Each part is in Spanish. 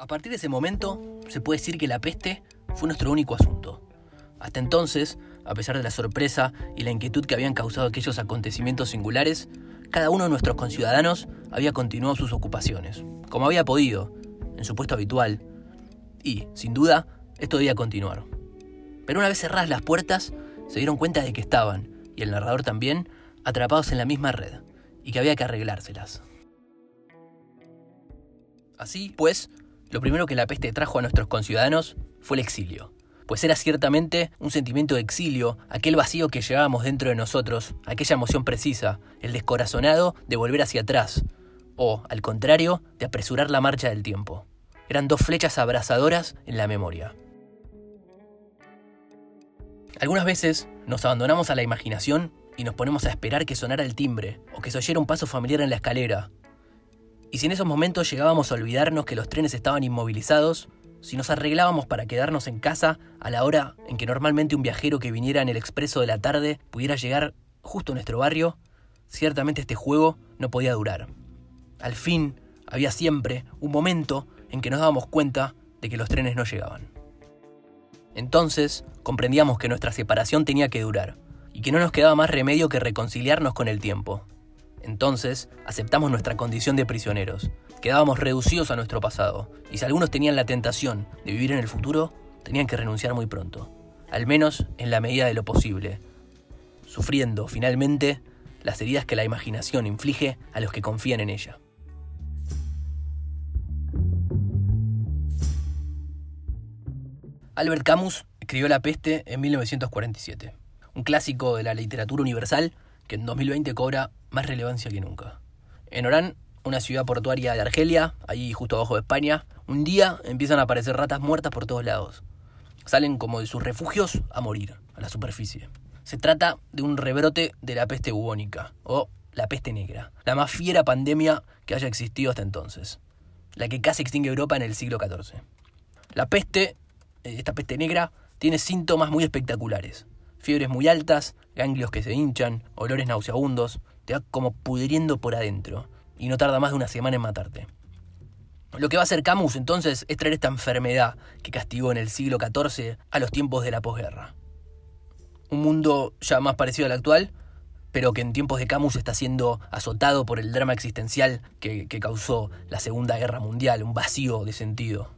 A partir de ese momento, se puede decir que la peste fue nuestro único asunto. Hasta entonces, a pesar de la sorpresa y la inquietud que habían causado aquellos acontecimientos singulares, cada uno de nuestros conciudadanos había continuado sus ocupaciones, como había podido, en su puesto habitual, y, sin duda, esto debía continuar. Pero una vez cerradas las puertas, se dieron cuenta de que estaban, y el narrador también, atrapados en la misma red, y que había que arreglárselas. Así, pues, lo primero que la peste trajo a nuestros conciudadanos fue el exilio, pues era ciertamente un sentimiento de exilio, aquel vacío que llevábamos dentro de nosotros, aquella emoción precisa, el descorazonado de volver hacia atrás, o, al contrario, de apresurar la marcha del tiempo. Eran dos flechas abrasadoras en la memoria. Algunas veces nos abandonamos a la imaginación y nos ponemos a esperar que sonara el timbre o que se oyera un paso familiar en la escalera. Y si en esos momentos llegábamos a olvidarnos que los trenes estaban inmovilizados, si nos arreglábamos para quedarnos en casa a la hora en que normalmente un viajero que viniera en el expreso de la tarde pudiera llegar justo a nuestro barrio, ciertamente este juego no podía durar. Al fin, había siempre un momento en que nos dábamos cuenta de que los trenes no llegaban. Entonces, comprendíamos que nuestra separación tenía que durar, y que no nos quedaba más remedio que reconciliarnos con el tiempo. Entonces, aceptamos nuestra condición de prisioneros, quedábamos reducidos a nuestro pasado, y si algunos tenían la tentación de vivir en el futuro, tenían que renunciar muy pronto, al menos en la medida de lo posible, sufriendo, finalmente, las heridas que la imaginación inflige a los que confían en ella. Albert Camus escribió La peste en 1947, un clásico de la literatura universal que en 2020 cobra más relevancia que nunca. En Orán, una ciudad portuaria de Argelia, ahí justo abajo de España, un día empiezan a aparecer ratas muertas por todos lados. Salen como de sus refugios a morir, a la superficie. Se trata de un rebrote de la peste bubónica, o la peste negra, la más fiera pandemia que haya existido hasta entonces, la que casi extingue Europa en el siglo XIV. La peste eh, esta peste negra tiene síntomas muy espectaculares. Fiebres muy altas, ganglios que se hinchan, olores nauseabundos, como pudriendo por adentro y no tarda más de una semana en matarte. Lo que va a hacer Camus entonces es traer esta enfermedad que castigó en el siglo XIV a los tiempos de la posguerra. Un mundo ya más parecido al actual, pero que en tiempos de Camus está siendo azotado por el drama existencial que causó la Segunda Guerra Mundial, un vacío de sentido.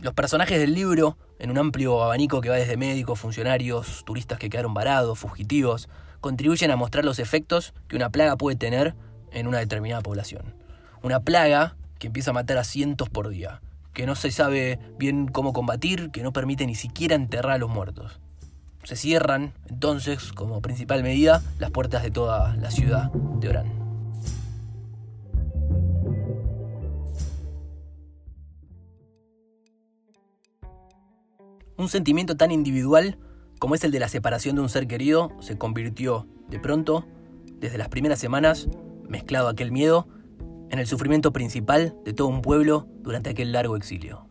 Los personajes del libro, en un amplio abanico que va desde médicos, funcionarios, turistas que quedaron varados, fugitivos, contribuyen a mostrar los efectos que una plaga puede tener en una determinada población. Una plaga que empieza a matar a cientos por día, que no se sabe bien cómo combatir, que no permite ni siquiera enterrar a los muertos. Se cierran, entonces, como principal medida, las puertas de toda la ciudad de Orán. Un sentimiento tan individual como es el de la separación de un ser querido se convirtió, de pronto, desde las primeras semanas, mezclado aquel miedo, en el sufrimiento principal de todo un pueblo durante aquel largo exilio.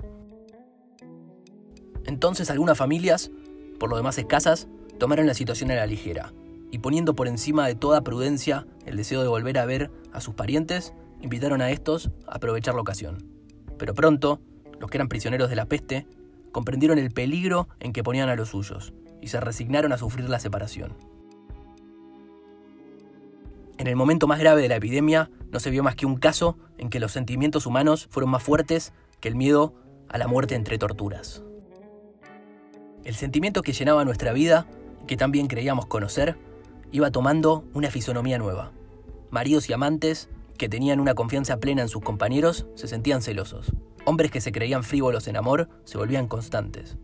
Entonces algunas familias, por lo demás escasas, tomaron la situación a la ligera, y poniendo por encima de toda prudencia el deseo de volver a ver a sus parientes, invitaron a estos a aprovechar la ocasión. Pero pronto, los que eran prisioneros de la peste comprendieron el peligro en que ponían a los suyos y se resignaron a sufrir la separación. En el momento más grave de la epidemia no se vio más que un caso en que los sentimientos humanos fueron más fuertes que el miedo a la muerte entre torturas. El sentimiento que llenaba nuestra vida, que también creíamos conocer, iba tomando una fisonomía nueva. Maridos y amantes, que tenían una confianza plena en sus compañeros, se sentían celosos. Hombres que se creían frívolos en amor se volvían constantes.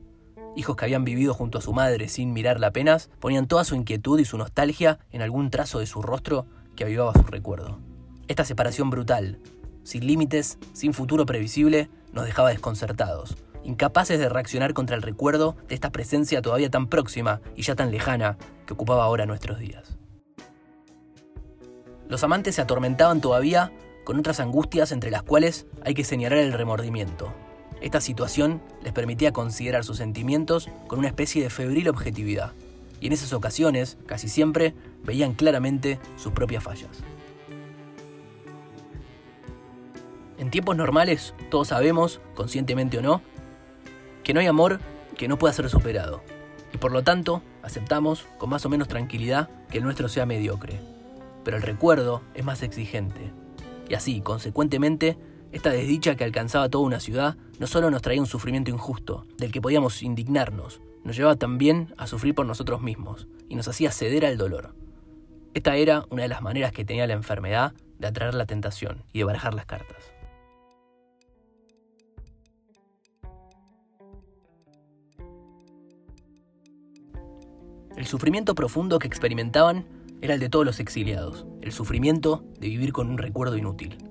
Hijos que habían vivido junto a su madre sin mirarla apenas, ponían toda su inquietud y su nostalgia en algún trazo de su rostro que avivaba su recuerdo. Esta separación brutal, sin límites, sin futuro previsible, nos dejaba desconcertados, incapaces de reaccionar contra el recuerdo de esta presencia todavía tan próxima y ya tan lejana que ocupaba ahora nuestros días. Los amantes se atormentaban todavía con otras angustias entre las cuales hay que señalar el remordimiento. Esta situación les permitía considerar sus sentimientos con una especie de febril objetividad, y en esas ocasiones, casi siempre, veían claramente sus propias fallas. En tiempos normales, todos sabemos, conscientemente o no, que no hay amor que no pueda ser superado. Y por lo tanto, aceptamos con más o menos tranquilidad que el nuestro sea mediocre. Pero el recuerdo es más exigente. Y así, consecuentemente, esta desdicha que alcanzaba toda una ciudad no solo nos traía un sufrimiento injusto, del que podíamos indignarnos, nos llevaba también a sufrir por nosotros mismos y nos hacía ceder al dolor. Esta era una de las maneras que tenía la enfermedad de atraer la tentación y de barajar las cartas. El sufrimiento profundo que experimentaban era el de todos los exiliados, el sufrimiento de vivir con un recuerdo inútil.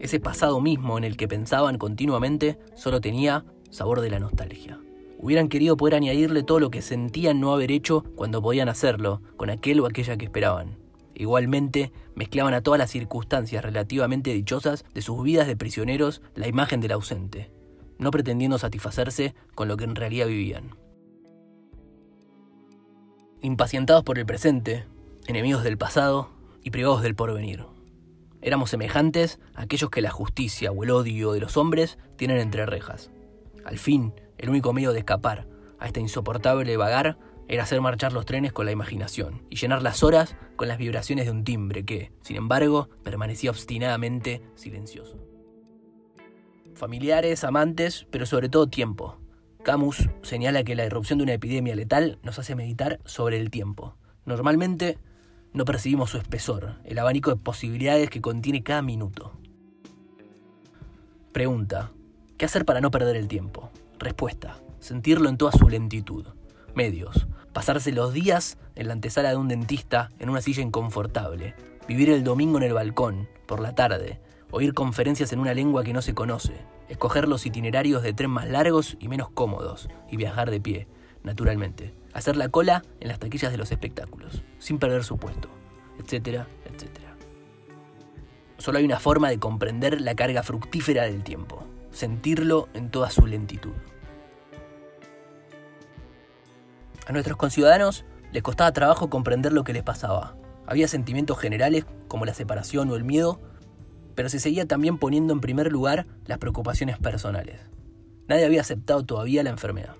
Ese pasado mismo en el que pensaban continuamente solo tenía sabor de la nostalgia. Hubieran querido poder añadirle todo lo que sentían no haber hecho cuando podían hacerlo, con aquel o aquella que esperaban. Igualmente, mezclaban a todas las circunstancias relativamente dichosas de sus vidas de prisioneros la imagen del ausente, no pretendiendo satisfacerse con lo que en realidad vivían. Impacientados por el presente, enemigos del pasado y privados del porvenir. Éramos semejantes a aquellos que la justicia o el odio de los hombres tienen entre rejas. Al fin, el único medio de escapar a esta insoportable vagar era hacer marchar los trenes con la imaginación y llenar las horas con las vibraciones de un timbre que, sin embargo, permanecía obstinadamente silencioso. Familiares, amantes, pero sobre todo tiempo, Camus señala que la irrupción de una epidemia letal nos hace meditar sobre el tiempo. Normalmente no percibimos su espesor, el abanico de posibilidades que contiene cada minuto. Pregunta, ¿qué hacer para no perder el tiempo? Respuesta, sentirlo en toda su lentitud. Medios, pasarse los días en la antesala de un dentista en una silla inconfortable, vivir el domingo en el balcón, por la tarde, oír conferencias en una lengua que no se conoce, escoger los itinerarios de tren más largos y menos cómodos y viajar de pie, naturalmente, hacer la cola en las taquillas de los espectáculos, sin perder su puesto, etcétera, etcétera. Solo hay una forma de comprender la carga fructífera del tiempo, sentirlo en toda su lentitud. A nuestros conciudadanos les costaba trabajo comprender lo que les pasaba. Había sentimientos generales como la separación o el miedo pero se seguía también poniendo en primer lugar las preocupaciones personales. Nadie había aceptado todavía la enfermedad.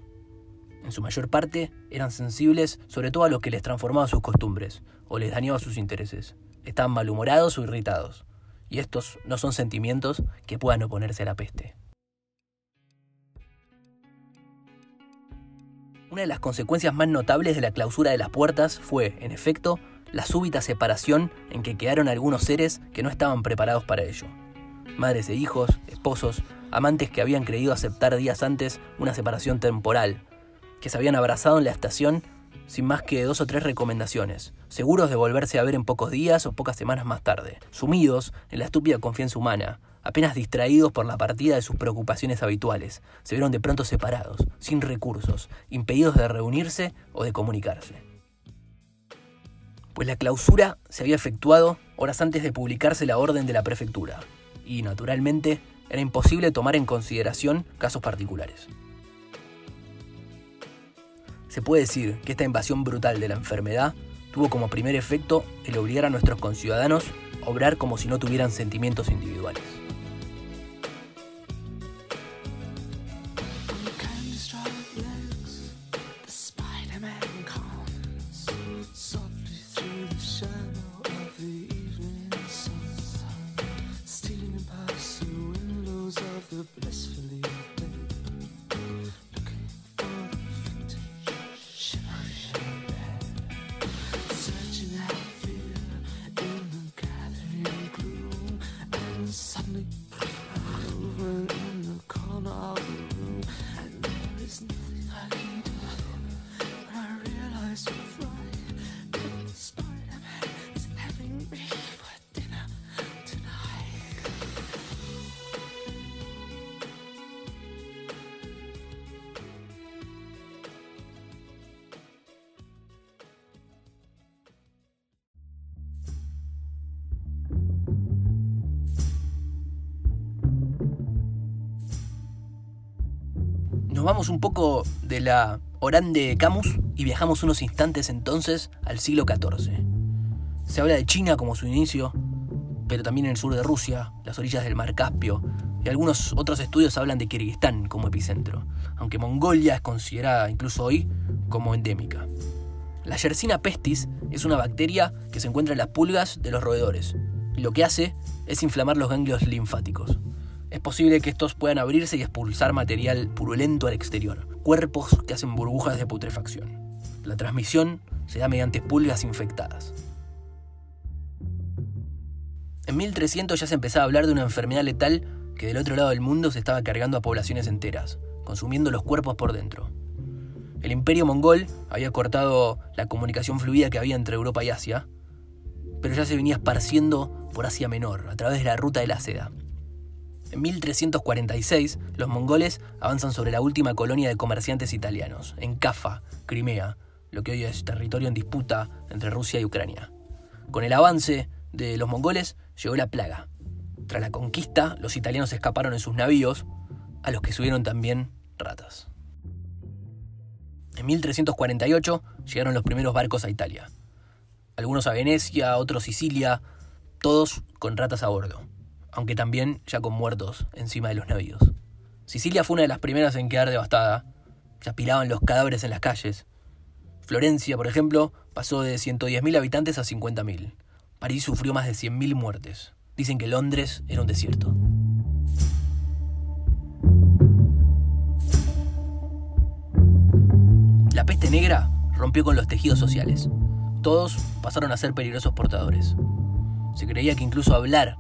En su mayor parte eran sensibles sobre todo a lo que les transformaba sus costumbres o les dañaba sus intereses. Estaban malhumorados o irritados. Y estos no son sentimientos que puedan oponerse a la peste. Una de las consecuencias más notables de la clausura de las puertas fue, en efecto, la súbita separación en que quedaron algunos seres que no estaban preparados para ello. Madres e hijos, esposos, amantes que habían creído aceptar días antes una separación temporal, que se habían abrazado en la estación sin más que dos o tres recomendaciones, seguros de volverse a ver en pocos días o pocas semanas más tarde, sumidos en la estúpida confianza humana, apenas distraídos por la partida de sus preocupaciones habituales, se vieron de pronto separados, sin recursos, impedidos de reunirse o de comunicarse. Pues la clausura se había efectuado horas antes de publicarse la orden de la prefectura, y naturalmente era imposible tomar en consideración casos particulares. Se puede decir que esta invasión brutal de la enfermedad tuvo como primer efecto el obligar a nuestros conciudadanos a obrar como si no tuvieran sentimientos individuales. Nos vamos un poco de la Orán de Camus y viajamos unos instantes entonces al siglo XIV. Se habla de China como su inicio, pero también en el sur de Rusia, las orillas del mar Caspio, y algunos otros estudios hablan de Kirguistán como epicentro, aunque Mongolia es considerada incluso hoy como endémica. La Yersina pestis es una bacteria que se encuentra en las pulgas de los roedores, y lo que hace es inflamar los ganglios linfáticos. Es posible que estos puedan abrirse y expulsar material purulento al exterior, cuerpos que hacen burbujas de putrefacción. La transmisión se da mediante pulgas infectadas. En 1300 ya se empezaba a hablar de una enfermedad letal que del otro lado del mundo se estaba cargando a poblaciones enteras, consumiendo los cuerpos por dentro. El imperio mongol había cortado la comunicación fluida que había entre Europa y Asia, pero ya se venía esparciendo por Asia Menor, a través de la ruta de la seda. En 1346, los mongoles avanzan sobre la última colonia de comerciantes italianos, en Cafa, Crimea, lo que hoy es territorio en disputa entre Rusia y Ucrania. Con el avance de los mongoles llegó la plaga. Tras la conquista, los italianos escaparon en sus navíos, a los que subieron también ratas. En 1348 llegaron los primeros barcos a Italia. Algunos a Venecia, otros a Sicilia, todos con ratas a bordo, aunque también ya con muertos encima de los navíos. Sicilia fue una de las primeras en quedar devastada. Se apilaban los cadáveres en las calles. Florencia, por ejemplo, pasó de 110.000 habitantes a 50.000. París sufrió más de 100.000 muertes. Dicen que Londres era un desierto. La peste negra rompió con los tejidos sociales. Todos pasaron a ser peligrosos portadores. Se creía que incluso hablar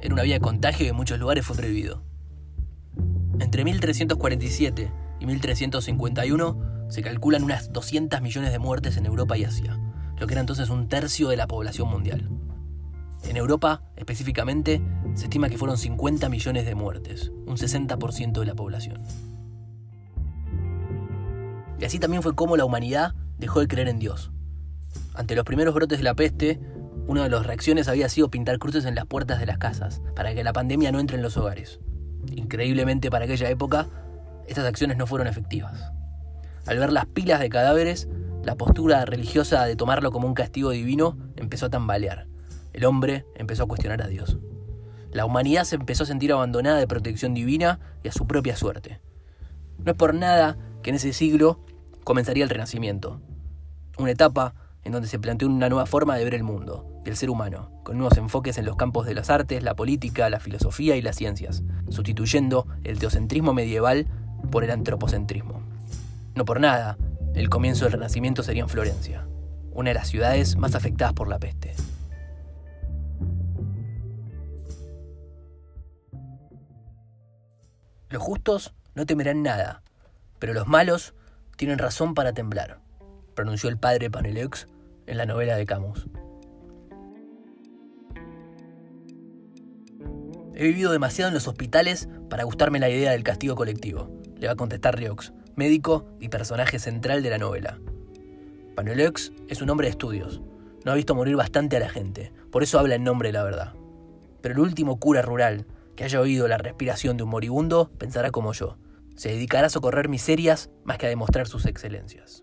era una vía de contagio y en muchos lugares fue prohibido. Entre 1347 y 1351 se calculan unas 200 millones de muertes en Europa y Asia, lo que era entonces un tercio de la población mundial. En Europa, específicamente, se estima que fueron 50 millones de muertes, un 60% de la población. Y así también fue como la humanidad dejó de creer en Dios. Ante los primeros brotes de la peste, una de las reacciones había sido pintar cruces en las puertas de las casas, para que la pandemia no entre en los hogares. Increíblemente para aquella época, estas acciones no fueron efectivas. Al ver las pilas de cadáveres, la postura religiosa de tomarlo como un castigo divino empezó a tambalear. El hombre empezó a cuestionar a Dios. La humanidad se empezó a sentir abandonada de protección divina y a su propia suerte. No es por nada que en ese siglo comenzaría el Renacimiento, una etapa en donde se planteó una nueva forma de ver el mundo y el ser humano, con nuevos enfoques en los campos de las artes, la política, la filosofía y las ciencias, sustituyendo el teocentrismo medieval por el antropocentrismo. No por nada, el comienzo del Renacimiento sería en Florencia, una de las ciudades más afectadas por la peste. Los justos no temerán nada, pero los malos tienen razón para temblar, pronunció el padre Paneleux en la novela de Camus. He vivido demasiado en los hospitales para gustarme la idea del castigo colectivo, le va a contestar Riox, médico y personaje central de la novela. Paneleux es un hombre de estudios, no ha visto morir bastante a la gente, por eso habla en nombre de la verdad. Pero el último cura rural que haya oído la respiración de un moribundo pensará como yo, se dedicará a socorrer miserias más que a demostrar sus excelencias.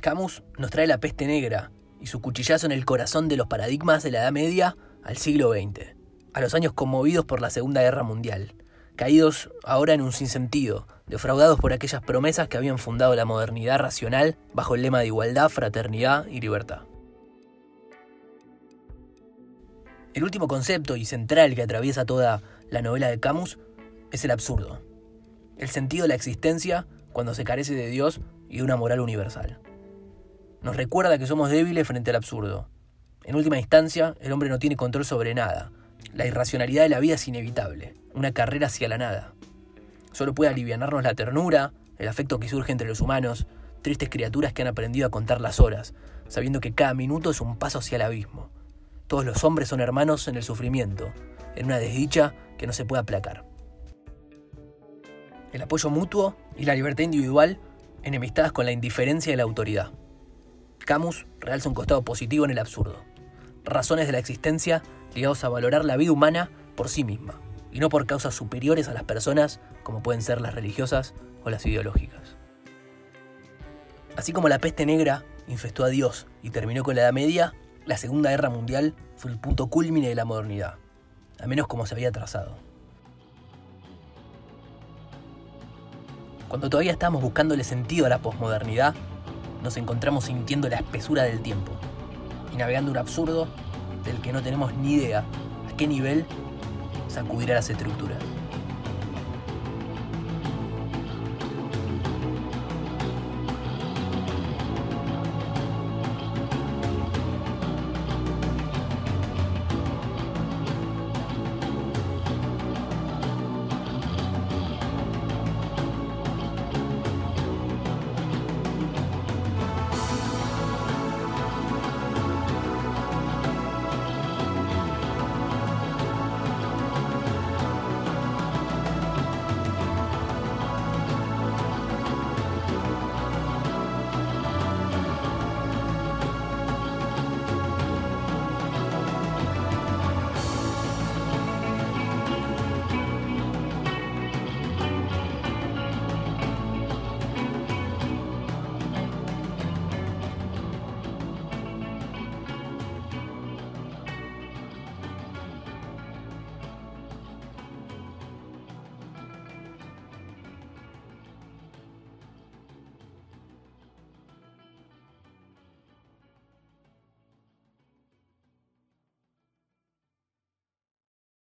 Camus nos trae la peste negra y su cuchillazo en el corazón de los paradigmas de la Edad Media al siglo XX, a los años conmovidos por la Segunda Guerra Mundial, caídos ahora en un sinsentido, defraudados por aquellas promesas que habían fundado la modernidad racional bajo el lema de igualdad, fraternidad y libertad. El último concepto y central que atraviesa toda la novela de Camus es el absurdo el sentido de la existencia cuando se carece de Dios y de una moral universal. Nos recuerda que somos débiles frente al absurdo. En última instancia, el hombre no tiene control sobre nada. La irracionalidad de la vida es inevitable, una carrera hacia la nada. Solo puede alivianarnos la ternura, el afecto que surge entre los humanos, tristes criaturas que han aprendido a contar las horas, sabiendo que cada minuto es un paso hacia el abismo. Todos los hombres son hermanos en el sufrimiento, en una desdicha que no se puede aplacar el apoyo mutuo y la libertad individual enemistadas con la indiferencia y la autoridad. Camus realza un costado positivo en el absurdo. Razones de la existencia ligados a valorar la vida humana por sí misma, y no por causas superiores a las personas como pueden ser las religiosas o las ideológicas. Así como la peste negra infestó a Dios y terminó con la Edad Media, la Segunda Guerra Mundial fue el punto culmine de la modernidad, al menos como se había trazado. Cuando todavía estábamos buscándole sentido a la posmodernidad, nos encontramos sintiendo la espesura del tiempo y navegando un absurdo del que no tenemos ni idea a qué nivel sacudirá las estructuras.